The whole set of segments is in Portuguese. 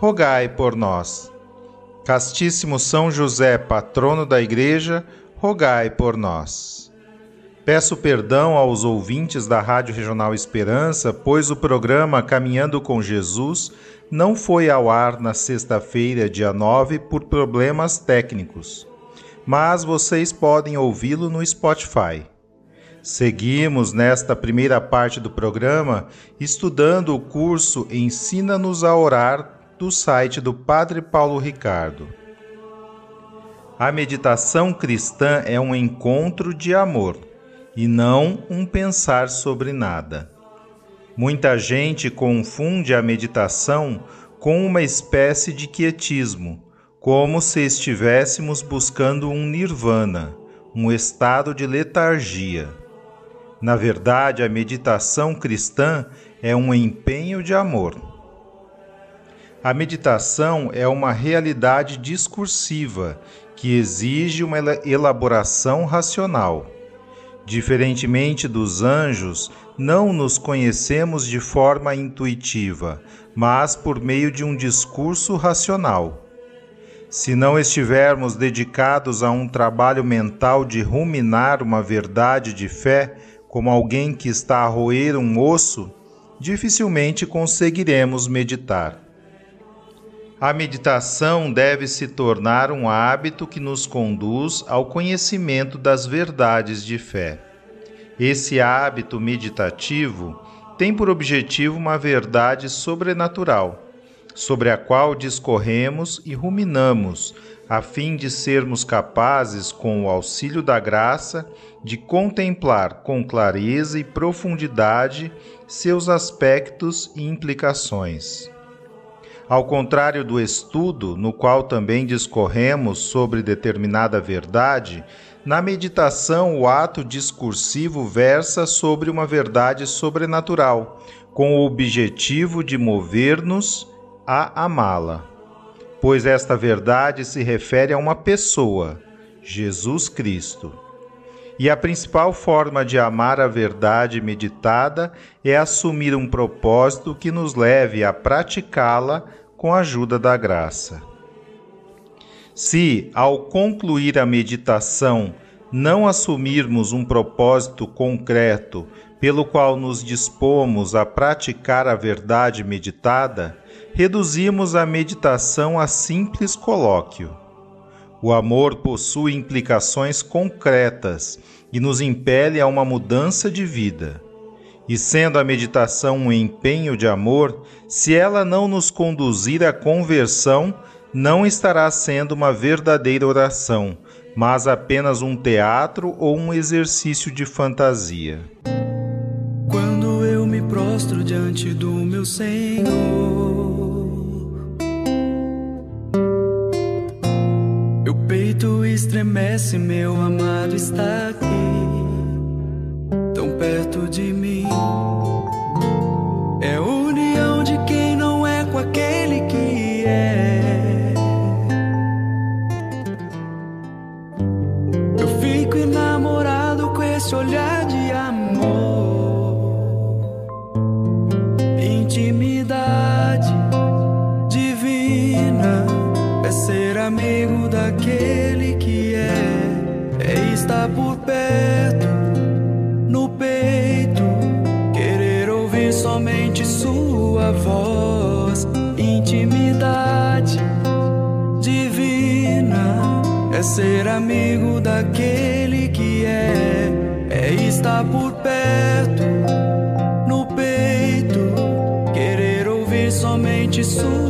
rogai por nós. Castíssimo São José, patrono da Igreja, rogai por nós. Peço perdão aos ouvintes da Rádio Regional Esperança, pois o programa Caminhando com Jesus não foi ao ar na sexta-feira, dia 9, por problemas técnicos, mas vocês podem ouvi-lo no Spotify. Seguimos nesta primeira parte do programa estudando o curso Ensina-nos a Orar do site do Padre Paulo Ricardo. A meditação cristã é um encontro de amor e não um pensar sobre nada. Muita gente confunde a meditação com uma espécie de quietismo, como se estivéssemos buscando um nirvana, um estado de letargia. Na verdade, a meditação cristã é um empenho de amor a meditação é uma realidade discursiva que exige uma elaboração racional. Diferentemente dos anjos, não nos conhecemos de forma intuitiva, mas por meio de um discurso racional. Se não estivermos dedicados a um trabalho mental de ruminar uma verdade de fé, como alguém que está a roer um osso, dificilmente conseguiremos meditar. A meditação deve se tornar um hábito que nos conduz ao conhecimento das verdades de fé. Esse hábito meditativo tem por objetivo uma verdade sobrenatural, sobre a qual discorremos e ruminamos, a fim de sermos capazes, com o auxílio da graça, de contemplar com clareza e profundidade seus aspectos e implicações. Ao contrário do estudo, no qual também discorremos sobre determinada verdade, na meditação o ato discursivo versa sobre uma verdade sobrenatural, com o objetivo de mover-nos a amá-la. Pois esta verdade se refere a uma pessoa, Jesus Cristo. E a principal forma de amar a verdade meditada é assumir um propósito que nos leve a praticá-la com a ajuda da graça. Se, ao concluir a meditação, não assumirmos um propósito concreto pelo qual nos dispomos a praticar a verdade meditada, reduzimos a meditação a simples colóquio. O amor possui implicações concretas e nos impele a uma mudança de vida. E sendo a meditação um empenho de amor, se ela não nos conduzir à conversão, não estará sendo uma verdadeira oração, mas apenas um teatro ou um exercício de fantasia. Quando eu me prostro diante do meu Senhor, meu peito estremece, meu amado está aqui é ser amigo daquele que é, é estar por perto, no peito, querer ouvir somente sua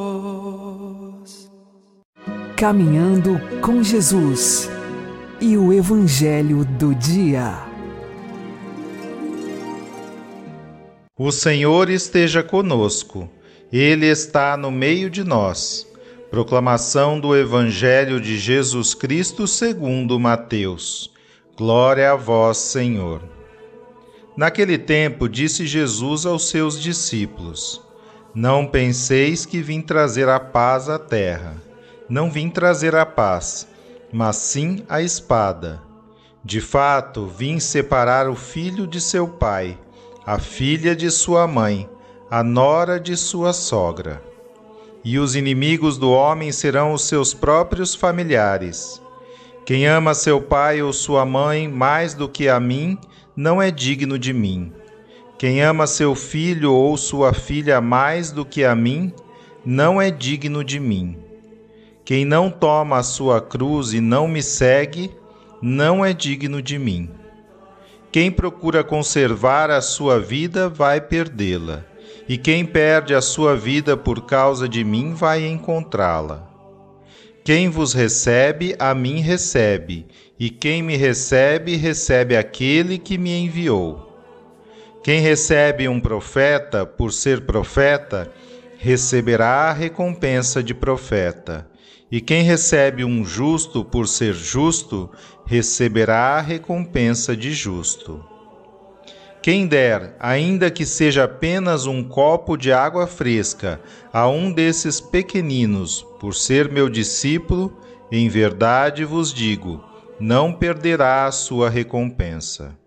Caminhando com Jesus e o Evangelho do Dia. O Senhor esteja conosco, Ele está no meio de nós. Proclamação do Evangelho de Jesus Cristo segundo Mateus. Glória a vós, Senhor. Naquele tempo disse Jesus aos seus discípulos: Não penseis que vim trazer a paz à terra. Não vim trazer a paz, mas sim a espada. De fato, vim separar o filho de seu pai, a filha de sua mãe, a nora de sua sogra. E os inimigos do homem serão os seus próprios familiares. Quem ama seu pai ou sua mãe mais do que a mim, não é digno de mim. Quem ama seu filho ou sua filha mais do que a mim, não é digno de mim. Quem não toma a sua cruz e não me segue, não é digno de mim. Quem procura conservar a sua vida vai perdê-la, e quem perde a sua vida por causa de mim vai encontrá-la. Quem vos recebe, a mim recebe, e quem me recebe, recebe aquele que me enviou. Quem recebe um profeta por ser profeta, receberá a recompensa de profeta. E quem recebe um justo por ser justo, receberá a recompensa de justo. Quem der, ainda que seja apenas um copo de água fresca, a um desses pequeninos, por ser meu discípulo, em verdade vos digo, não perderá a sua recompensa.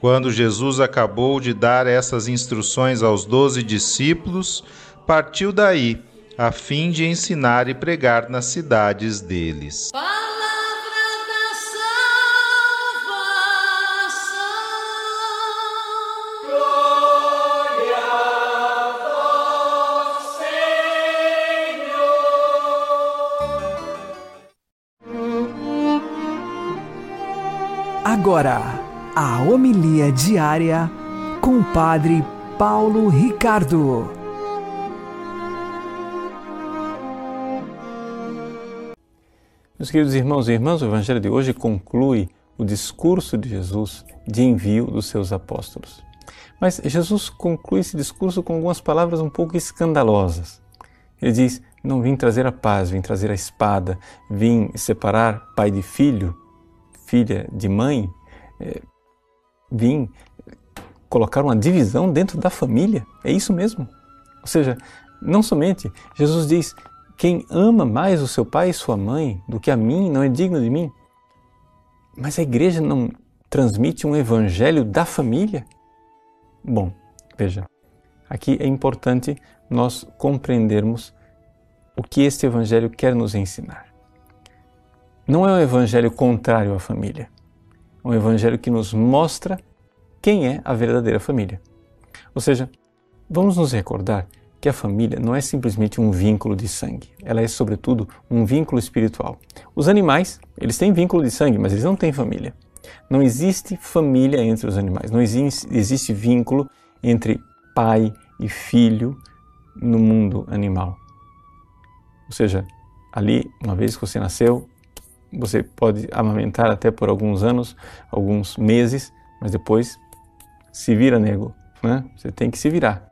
Quando Jesus acabou de dar essas instruções aos doze discípulos, partiu daí, a fim de ensinar e pregar nas cidades deles. agora a homilia diária com o Padre Paulo Ricardo. Meus queridos irmãos e irmãs, o Evangelho de hoje conclui o discurso de Jesus de envio dos seus apóstolos. Mas Jesus conclui esse discurso com algumas palavras um pouco escandalosas. Ele diz: Não vim trazer a paz, vim trazer a espada, vim separar pai de filho, filha de mãe, é, vim colocar uma divisão dentro da família. É isso mesmo. Ou seja, não somente Jesus diz: quem ama mais o seu pai e sua mãe do que a mim não é digno de mim. Mas a igreja não transmite um evangelho da família? Bom, veja, aqui é importante nós compreendermos o que este evangelho quer nos ensinar. Não é um evangelho contrário à família. É um evangelho que nos mostra quem é a verdadeira família. Ou seja, vamos nos recordar que a família não é simplesmente um vínculo de sangue, ela é sobretudo um vínculo espiritual. Os animais, eles têm vínculo de sangue, mas eles não têm família. Não existe família entre os animais, não existe, existe vínculo entre pai e filho no mundo animal. Ou seja, ali, uma vez que você nasceu, você pode amamentar até por alguns anos, alguns meses, mas depois se vira, nego. Né? Você tem que se virar.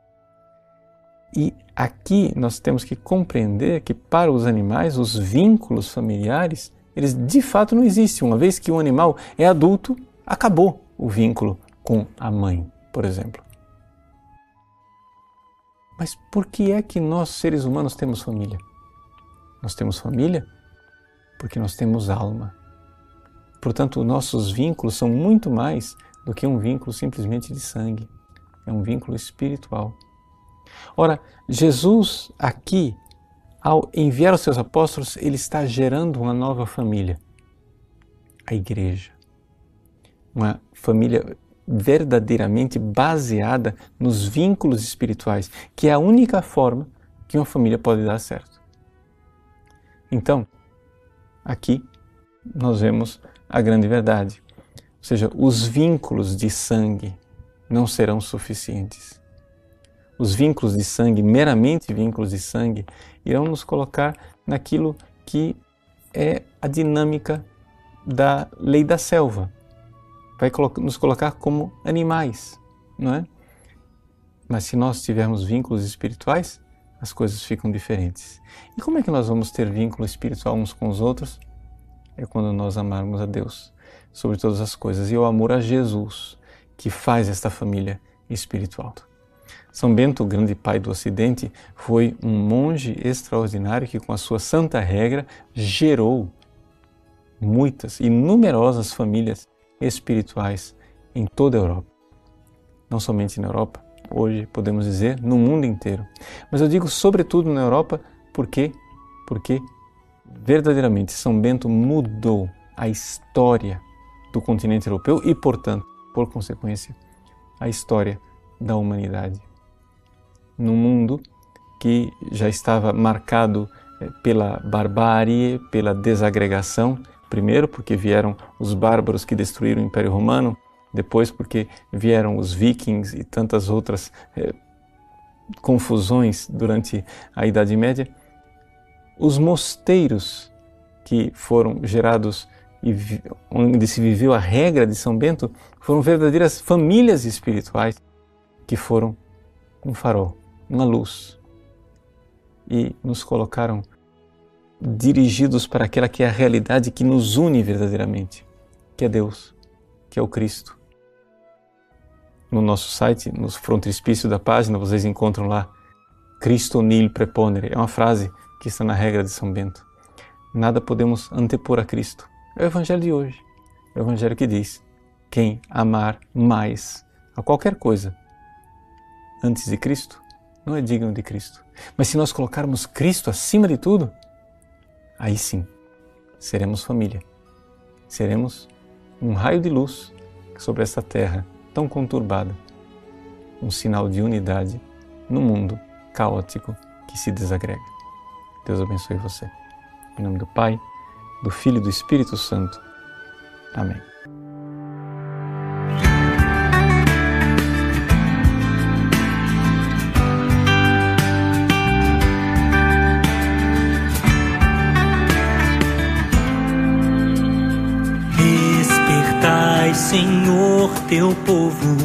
E aqui nós temos que compreender que para os animais os vínculos familiares, eles de fato não existem. Uma vez que o animal é adulto, acabou o vínculo com a mãe, por exemplo. Mas por que é que nós seres humanos temos família? Nós temos família porque nós temos alma. Portanto, nossos vínculos são muito mais do que um vínculo simplesmente de sangue. É um vínculo espiritual. Ora, Jesus aqui, ao enviar os seus apóstolos, ele está gerando uma nova família, a igreja. Uma família verdadeiramente baseada nos vínculos espirituais, que é a única forma que uma família pode dar certo. Então, aqui nós vemos a grande verdade. Ou seja, os vínculos de sangue não serão suficientes os vínculos de sangue, meramente vínculos de sangue, irão nos colocar naquilo que é a dinâmica da lei da selva. Vai nos colocar como animais, não é? Mas se nós tivermos vínculos espirituais, as coisas ficam diferentes. E como é que nós vamos ter vínculo espiritual uns com os outros? É quando nós amarmos a Deus sobre todas as coisas e o amor a Jesus que faz esta família espiritual. São Bento, o grande pai do Ocidente, foi um monge extraordinário que, com a sua santa regra, gerou muitas e numerosas famílias espirituais em toda a Europa. Não somente na Europa, hoje podemos dizer no mundo inteiro. Mas eu digo sobretudo na Europa porque porque verdadeiramente São Bento mudou a história do continente europeu e, portanto, por consequência, a história da humanidade num mundo que já estava marcado eh, pela barbárie, pela desagregação, primeiro porque vieram os bárbaros que destruíram o Império Romano, depois porque vieram os vikings e tantas outras eh, confusões durante a Idade Média, os mosteiros que foram gerados e onde se viveu a regra de São Bento foram verdadeiras famílias espirituais que foram um farol uma luz e nos colocaram dirigidos para aquela que é a realidade que nos une verdadeiramente, que é Deus, que é o Cristo. No nosso site, no frontispício da página, vocês encontram lá Cristo nil preponere. É uma frase que está na regra de São Bento. Nada podemos antepor a Cristo. É o Evangelho de hoje. É o Evangelho que diz: quem amar mais a qualquer coisa antes de Cristo não é digno de Cristo. Mas se nós colocarmos Cristo acima de tudo, aí sim seremos família. Seremos um raio de luz sobre essa terra tão conturbada, um sinal de unidade no mundo caótico que se desagrega. Deus abençoe você. Em nome do Pai, do Filho e do Espírito Santo. Amém. Senhor, teu povo,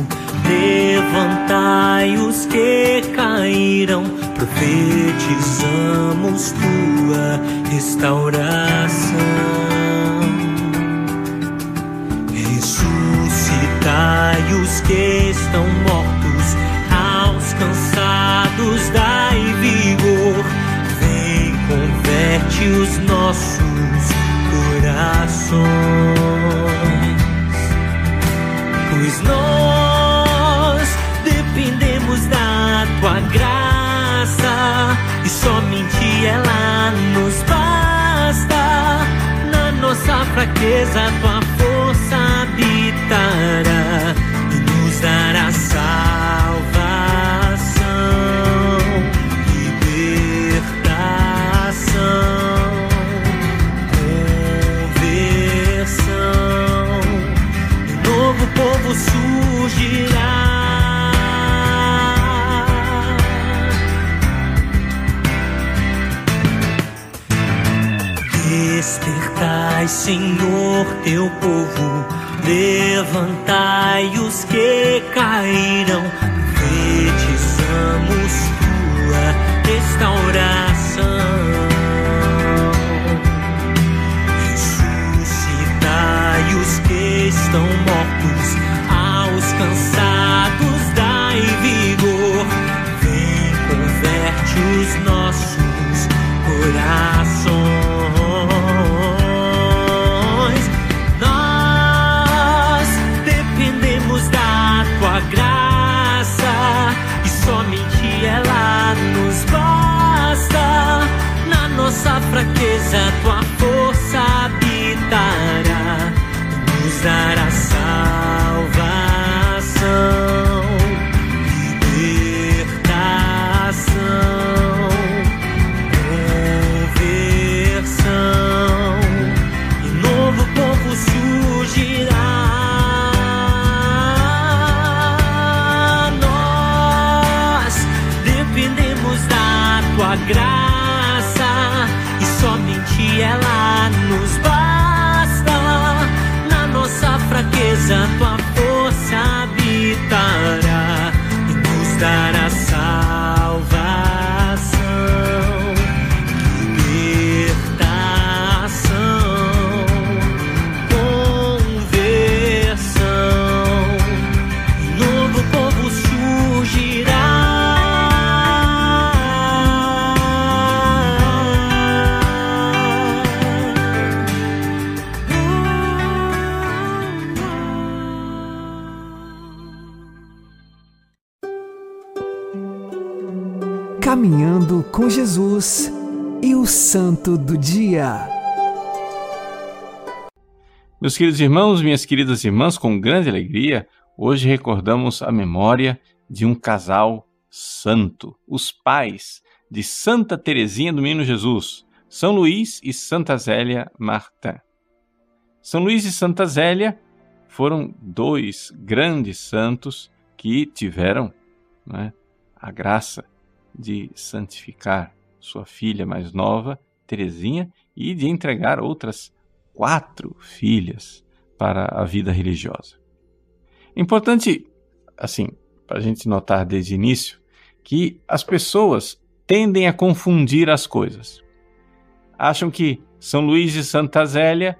levantai os que caíram profetizamos tua restauração. Ressuscitai os que estão mortos, aos cansados dai vigor. Vem, converte os nossos corações, pois nós dependemos da tua graça e somente ela nos basta. Na nossa fraqueza, tua Senhor, teu povo, levantai os que caíram, profetizamos tua restauração. Santo do Dia. Meus queridos irmãos, minhas queridas irmãs, com grande alegria, hoje recordamos a memória de um casal santo, os pais de Santa Teresinha do Menino Jesus, São Luís e Santa Zélia Martin. São Luís e Santa Zélia foram dois grandes santos que tiveram né, a graça de santificar sua filha mais nova, Teresinha, e de entregar outras quatro filhas para a vida religiosa. Importante, assim, para a gente notar desde o início, que as pessoas tendem a confundir as coisas. Acham que São Luís e Santa Zélia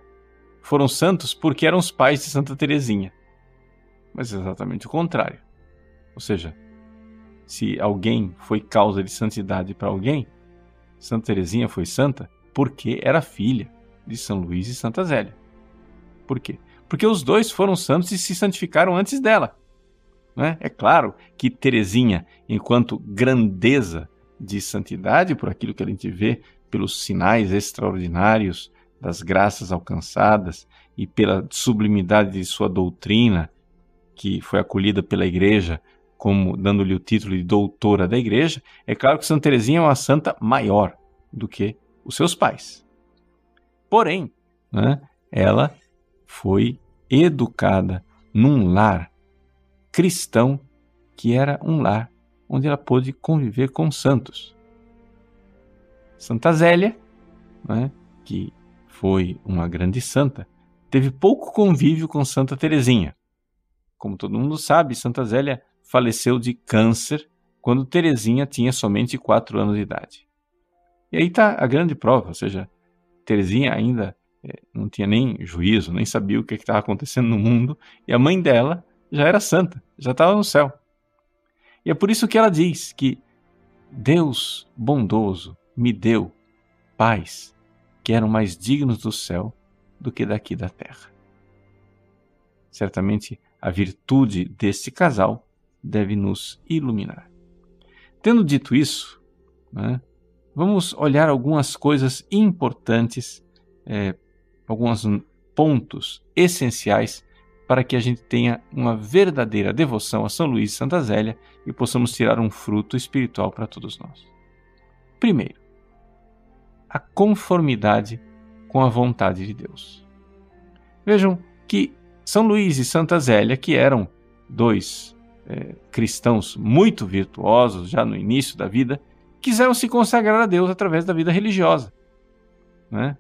foram santos porque eram os pais de Santa Teresinha. Mas é exatamente o contrário. Ou seja, se alguém foi causa de santidade para alguém, Santa Teresinha foi santa porque era filha de São Luís e Santa Zélia. Por quê? Porque os dois foram santos e se santificaram antes dela. Não é? é claro que Teresinha, enquanto grandeza de santidade, por aquilo que a gente vê pelos sinais extraordinários das graças alcançadas e pela sublimidade de sua doutrina, que foi acolhida pela Igreja como dando-lhe o título de doutora da Igreja, é claro que Santa Teresinha é uma santa maior do que os seus pais. Porém, né, ela foi educada num lar cristão que era um lar onde ela pôde conviver com santos. Santa Zélia, né, que foi uma grande santa, teve pouco convívio com Santa Teresinha. Como todo mundo sabe, Santa Zélia faleceu de câncer quando Teresinha tinha somente 4 anos de idade. E aí está a grande prova, ou seja, Teresinha ainda é, não tinha nem juízo, nem sabia o que estava acontecendo no mundo, e a mãe dela já era santa, já estava no céu. E é por isso que ela diz que Deus bondoso me deu pais que eram mais dignos do céu do que daqui da terra. Certamente a virtude desse casal deve nos iluminar. Tendo dito isso, né, vamos olhar algumas coisas importantes, é, alguns pontos essenciais para que a gente tenha uma verdadeira devoção a São Luís e Santa Zélia e possamos tirar um fruto espiritual para todos nós. Primeiro, a conformidade com a vontade de Deus. Vejam que São Luís e Santa Zélia, que eram dois é, cristãos muito virtuosos já no início da vida, quiseram se consagrar a Deus através da vida religiosa. Né?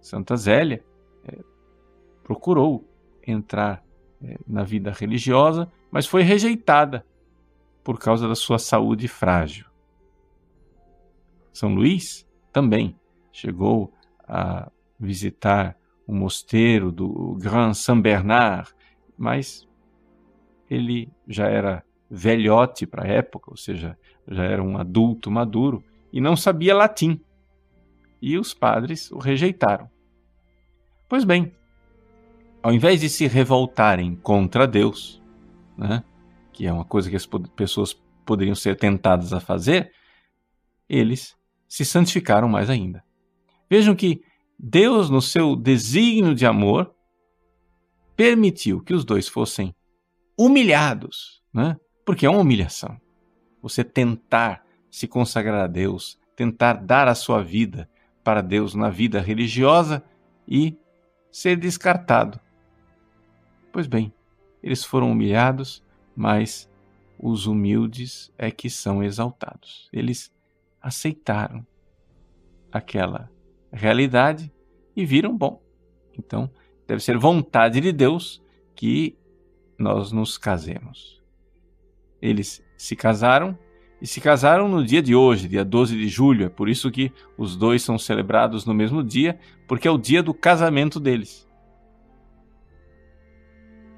Santa Zélia é, procurou entrar é, na vida religiosa, mas foi rejeitada por causa da sua saúde frágil. São Luís também chegou a visitar o mosteiro do Grand Saint Bernard, mas ele já era velhote para a época, ou seja, já era um adulto maduro e não sabia latim. E os padres o rejeitaram. Pois bem, ao invés de se revoltarem contra Deus, né, que é uma coisa que as pessoas poderiam ser tentadas a fazer, eles se santificaram mais ainda. Vejam que Deus, no seu desígnio de amor, permitiu que os dois fossem humilhados, né? porque é uma humilhação. Você tentar se consagrar a Deus, tentar dar a sua vida para Deus na vida religiosa e ser descartado Pois bem, eles foram humilhados, mas os humildes é que são exaltados. Eles aceitaram aquela realidade e viram bom. Então, deve ser vontade de Deus que nós nos casemos. Eles se casaram e se casaram no dia de hoje, dia 12 de julho. É por isso que os dois são celebrados no mesmo dia, porque é o dia do casamento deles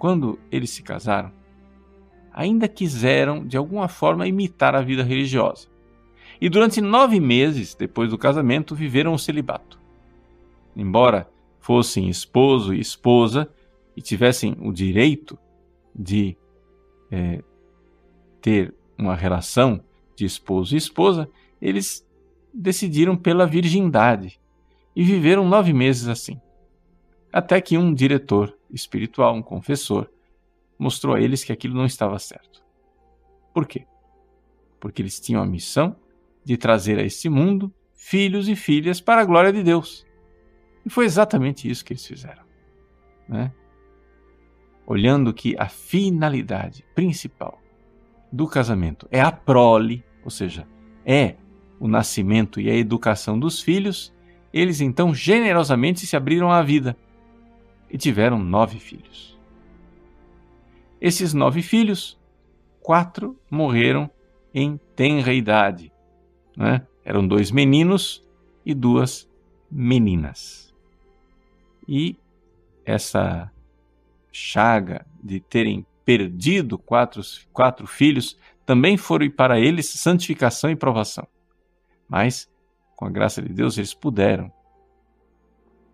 quando eles se casaram, ainda quiseram de alguma forma imitar a vida religiosa. E durante nove meses depois do casamento viveram o celibato. Embora fossem esposo e esposa e tivessem o direito de é, ter uma relação de esposo e esposa, eles decidiram pela virgindade e viveram nove meses assim. Até que um diretor espiritual, um confessor, mostrou a eles que aquilo não estava certo. Por quê? Porque eles tinham a missão de trazer a este mundo filhos e filhas para a glória de Deus. E foi exatamente isso que eles fizeram. Né? Olhando que a finalidade principal do casamento é a prole, ou seja, é o nascimento e a educação dos filhos, eles então generosamente se abriram à vida e tiveram nove filhos. Esses nove filhos, quatro morreram em tenra idade. Né? Eram dois meninos e duas meninas. E essa chaga de terem perdido quatro, quatro filhos também foi para eles santificação e provação. Mas, com a graça de Deus, eles puderam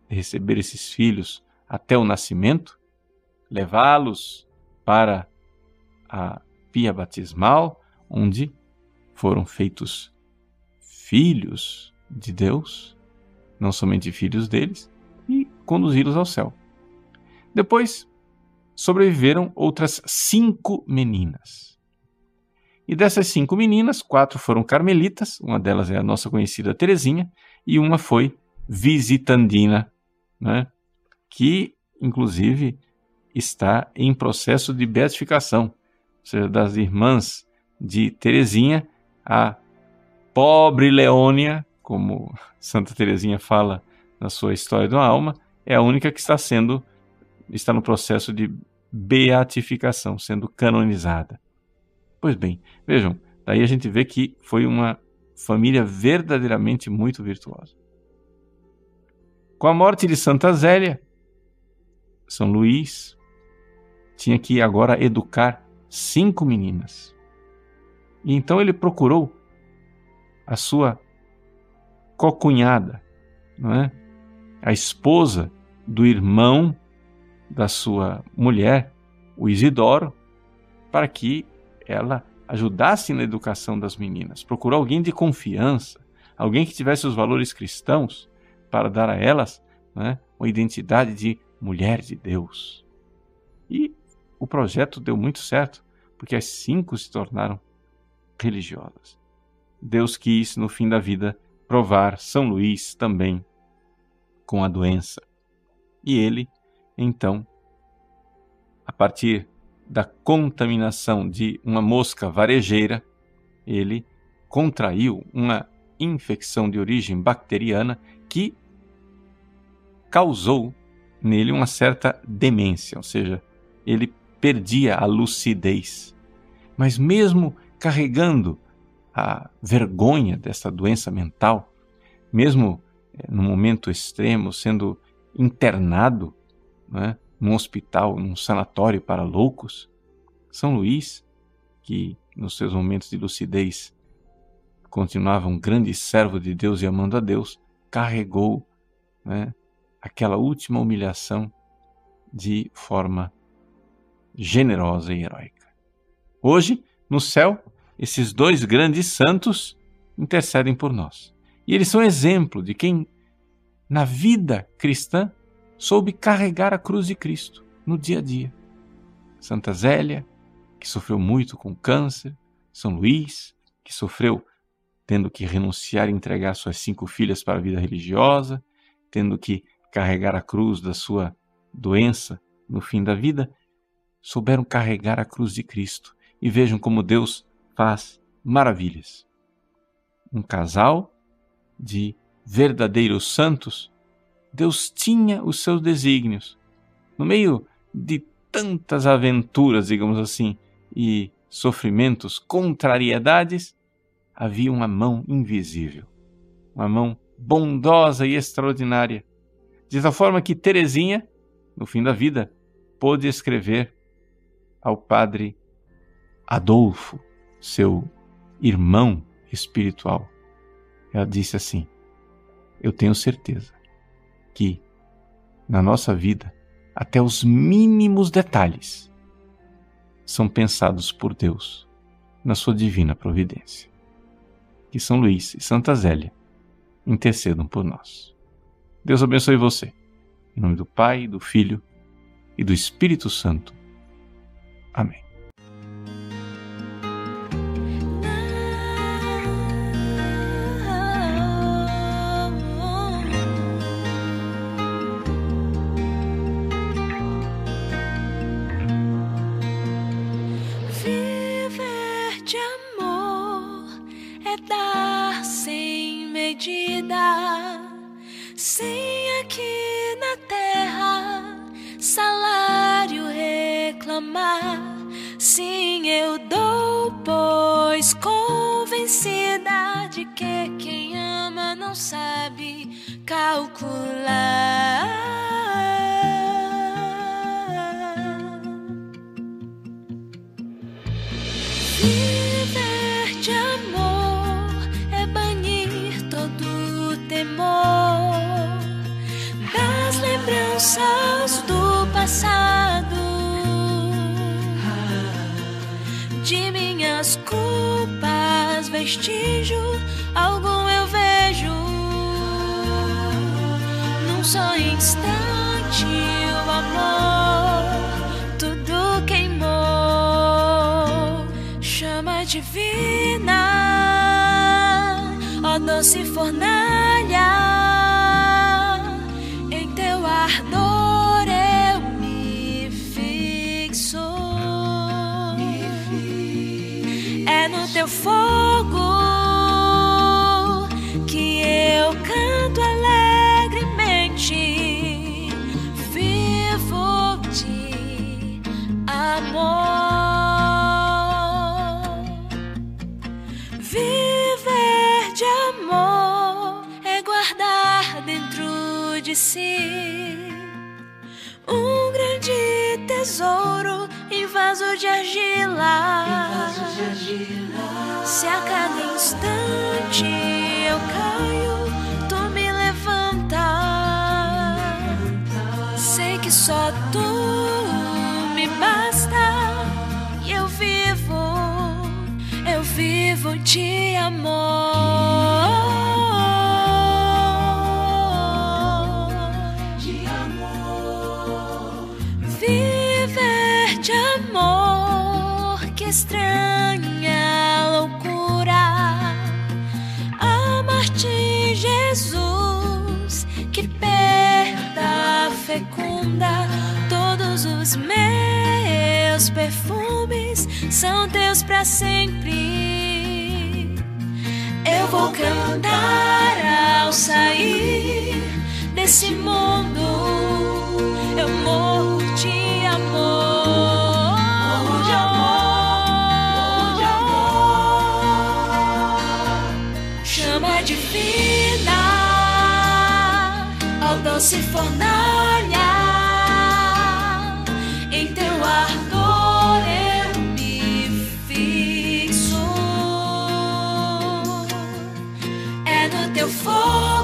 receber esses filhos até o nascimento, levá-los para a pia batismal, onde foram feitos filhos de Deus, não somente filhos deles, e conduzi-los ao céu. Depois sobreviveram outras cinco meninas. E dessas cinco meninas, quatro foram carmelitas, uma delas é a nossa conhecida Teresinha, e uma foi visitandina, né? que inclusive está em processo de beatificação, ou seja, das irmãs de Teresinha, a pobre Leônia, como Santa Teresinha fala na sua História da Alma, é a única que está sendo está no processo de beatificação, sendo canonizada. Pois bem, vejam, Daí a gente vê que foi uma família verdadeiramente muito virtuosa. Com a morte de Santa Zélia, São Luís tinha que agora educar cinco meninas. E então ele procurou a sua cocunhada, não é? a esposa do irmão da sua mulher, o Isidoro, para que ela ajudasse na educação das meninas. Procurou alguém de confiança, alguém que tivesse os valores cristãos para dar a elas né, uma identidade de mulher de Deus. E o projeto deu muito certo, porque as cinco se tornaram religiosas. Deus quis, no fim da vida, provar São Luís também com a doença. E ele, então, a partir da contaminação de uma mosca varejeira, ele contraiu uma infecção de origem bacteriana que causou nele uma certa demência, ou seja, ele perdia a lucidez. Mas mesmo carregando a vergonha dessa doença mental, mesmo eh, no momento extremo, sendo internado né, num hospital, num sanatório para loucos, São Luís, que nos seus momentos de lucidez continuava um grande servo de Deus e amando a Deus, carregou né, aquela última humilhação de forma generosa e heróica. Hoje, no céu, esses dois grandes santos intercedem por nós. E eles são exemplo de quem, na vida cristã, soube carregar a cruz de Cristo no dia a dia. Santa Zélia, que sofreu muito com câncer, São Luís, que sofreu tendo que renunciar e entregar suas cinco filhas para a vida religiosa, tendo que carregar a cruz da sua doença no fim da vida, souberam carregar a cruz de Cristo. E vejam como Deus faz maravilhas. Um casal de verdadeiros santos, Deus tinha os seus desígnios. No meio de tantas aventuras, digamos assim, e sofrimentos, contrariedades, havia uma mão invisível, uma mão bondosa e extraordinária de tal forma que Teresinha, no fim da vida, pôde escrever ao padre Adolfo, seu irmão espiritual. Ela disse assim: Eu tenho certeza que na nossa vida, até os mínimos detalhes são pensados por Deus na sua divina providência. Que São Luís e Santa Zélia intercedam por nós. Deus abençoe você. Em nome do Pai, do Filho e do Espírito Santo. Amém. Doce fornalha, si. Um grande tesouro em vaso de argila. Se a fecunda. Todos os meus perfumes são teus para sempre. Eu vou cantar ao sair desse mundo. Eu morro de amor. Chama divina, ó doce fornalha. No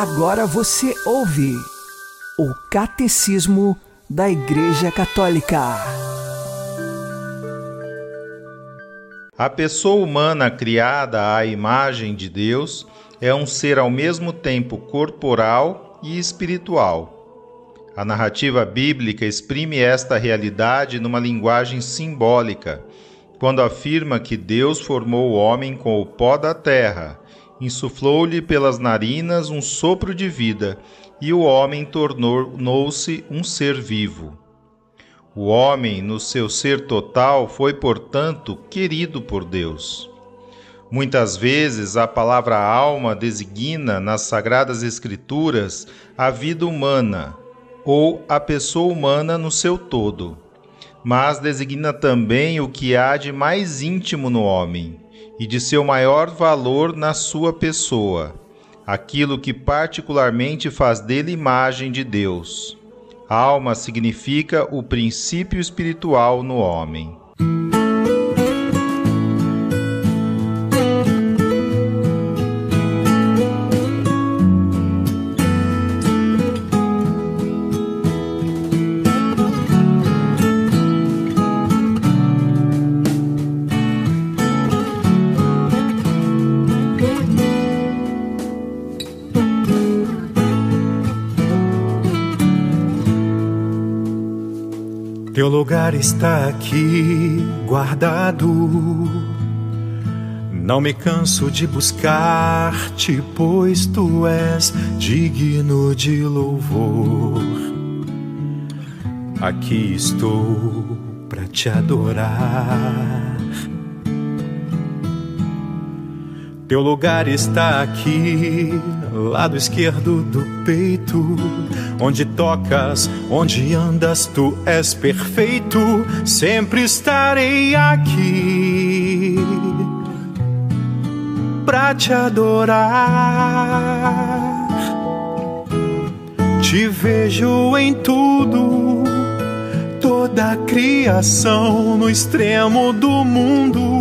Agora você ouve o Catecismo da Igreja Católica. A pessoa humana criada à imagem de Deus é um ser ao mesmo tempo corporal e espiritual. A narrativa bíblica exprime esta realidade numa linguagem simbólica, quando afirma que Deus formou o homem com o pó da terra, insuflou-lhe pelas narinas um sopro de vida, e o homem tornou-se um ser vivo. O homem, no seu ser total, foi, portanto, querido por Deus. Muitas vezes a palavra alma designa nas Sagradas Escrituras a vida humana ou a pessoa humana no seu todo, mas designa também o que há de mais íntimo no homem e de seu maior valor na sua pessoa, aquilo que particularmente faz dele imagem de Deus. Alma significa o princípio espiritual no homem. Teu lugar está aqui guardado. Não me canso de buscar-te, pois tu és digno de louvor. Aqui estou para te adorar. Teu lugar está aqui, lado esquerdo do peito, onde tocas, onde andas, tu és perfeito. Sempre estarei aqui pra te adorar. Te vejo em tudo, toda a criação no extremo do mundo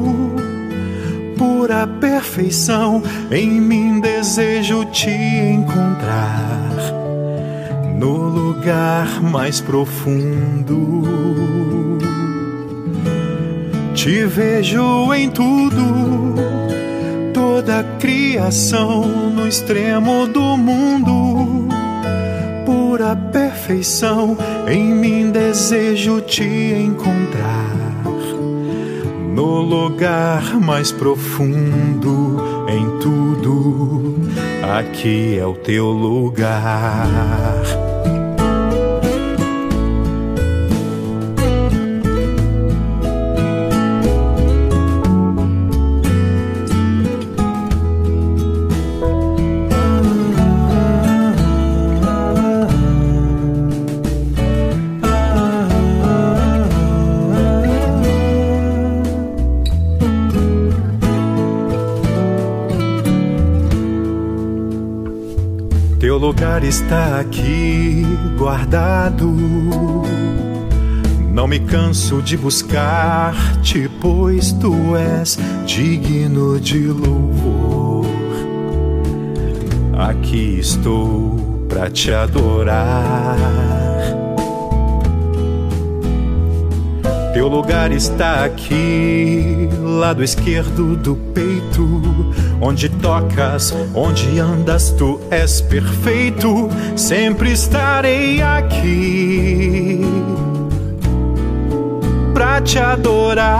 perfeição, em mim desejo te encontrar no lugar mais profundo. Te vejo em tudo, toda criação no extremo do mundo. Pura perfeição, em mim desejo te encontrar no lugar mais profundo em tudo. Aqui é o teu lugar. Lugar está aqui guardado. Não me canso de buscar-te, pois tu és digno de louvor. Aqui estou para te adorar. Teu lugar está aqui, lado esquerdo do peito. Onde tocas, onde andas, tu és perfeito. Sempre estarei aqui pra te adorar.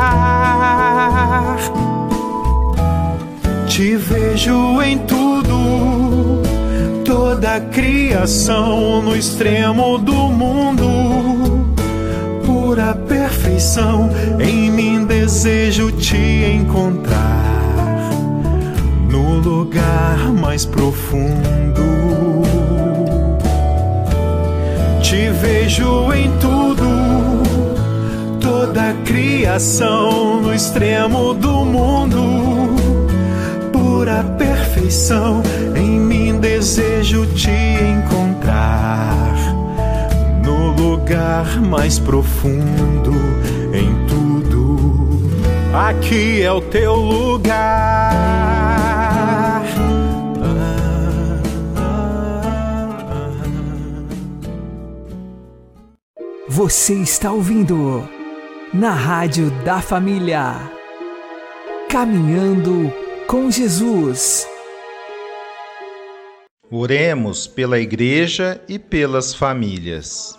Te vejo em tudo, toda a criação no extremo do mundo. Pura perfeição, em mim desejo te encontrar lugar mais profundo. Te vejo em tudo, toda a criação no extremo do mundo. Pura perfeição, em mim desejo te encontrar no lugar mais profundo em tudo. Aqui é o teu lugar. Você está ouvindo na Rádio da Família. Caminhando com Jesus. Oremos pela Igreja e pelas famílias.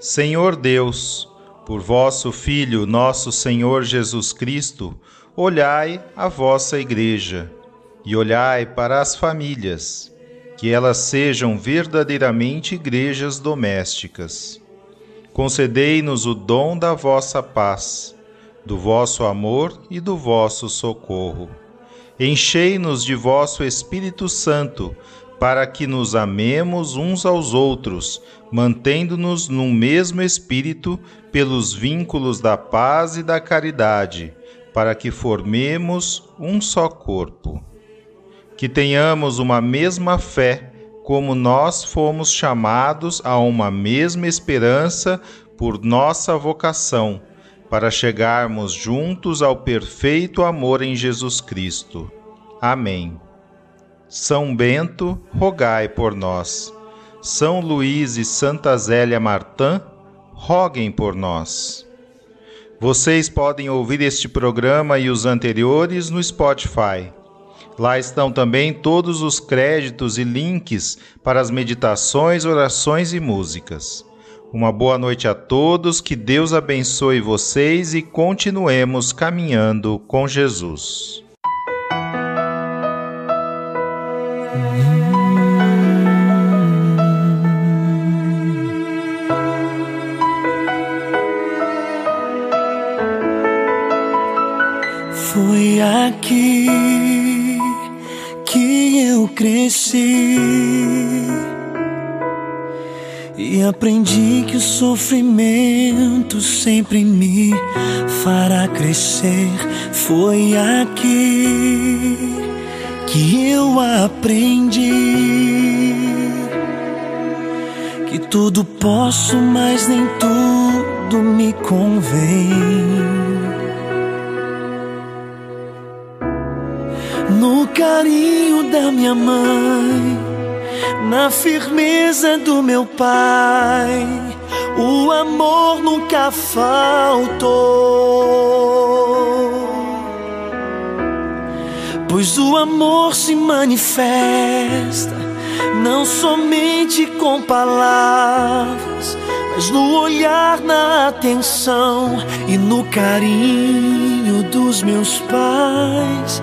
Senhor Deus, por vosso Filho, nosso Senhor Jesus Cristo, olhai a vossa Igreja e olhai para as famílias, que elas sejam verdadeiramente igrejas domésticas. Concedei-nos o dom da vossa paz, do vosso amor e do vosso socorro. Enchei-nos de vosso Espírito Santo, para que nos amemos uns aos outros, mantendo-nos num mesmo espírito pelos vínculos da paz e da caridade, para que formemos um só corpo. Que tenhamos uma mesma fé, como nós fomos chamados a uma mesma esperança por nossa vocação, para chegarmos juntos ao perfeito amor em Jesus Cristo. Amém. São Bento, rogai por nós. São Luís e Santa Zélia Martã, roguem por nós. Vocês podem ouvir este programa e os anteriores no Spotify. Lá estão também todos os créditos e links para as meditações, orações e músicas. Uma boa noite a todos, que Deus abençoe vocês e continuemos caminhando com Jesus. Aprendi que o sofrimento sempre me fará crescer. Foi aqui que eu aprendi que tudo posso, mas nem tudo me convém. no carinho da minha mãe, na firmeza do meu pai, o amor nunca faltou. Pois o amor se manifesta não somente com palavras, mas no olhar, na atenção e no carinho dos meus pais.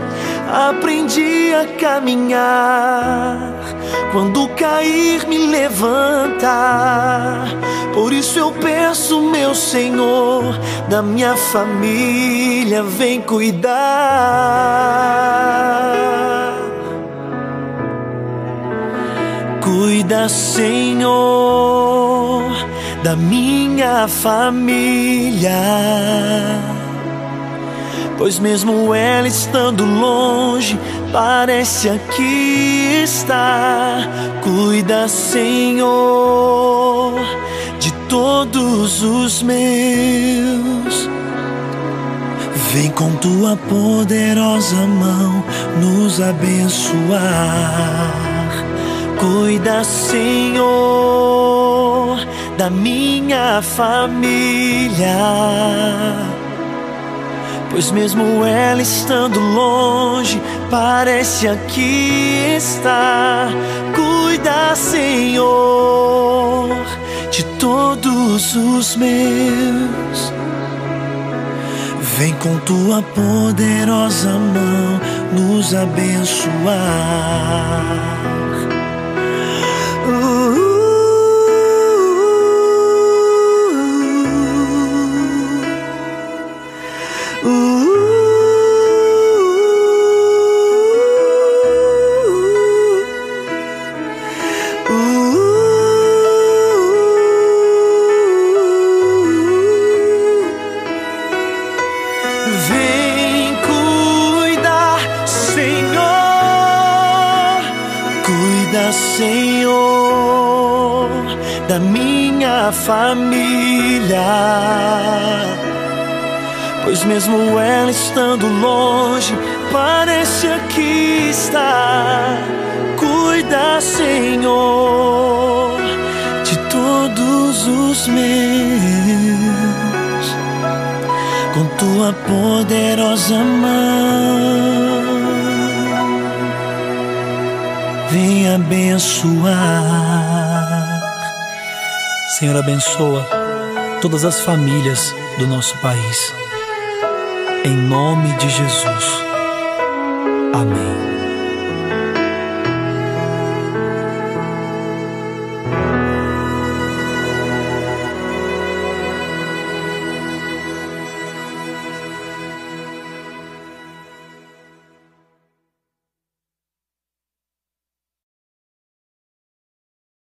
aprendi a caminhar. Quando cair, me levantar. Por isso eu peço, meu Senhor, da minha família, vem cuidar. Cuida, Senhor, da minha família. Pois mesmo ela estando longe, parece aqui estar. Cuida, Senhor, de todos os meus. Vem com tua poderosa mão nos abençoar. Cuida, Senhor, da minha família. Pois mesmo ela estando longe, parece aqui estar. Cuida, Senhor, de todos os meus. Vem com tua poderosa mão nos abençoar. Abençoar. Senhor, abençoa todas as famílias do nosso país. Em nome de Jesus. Amém.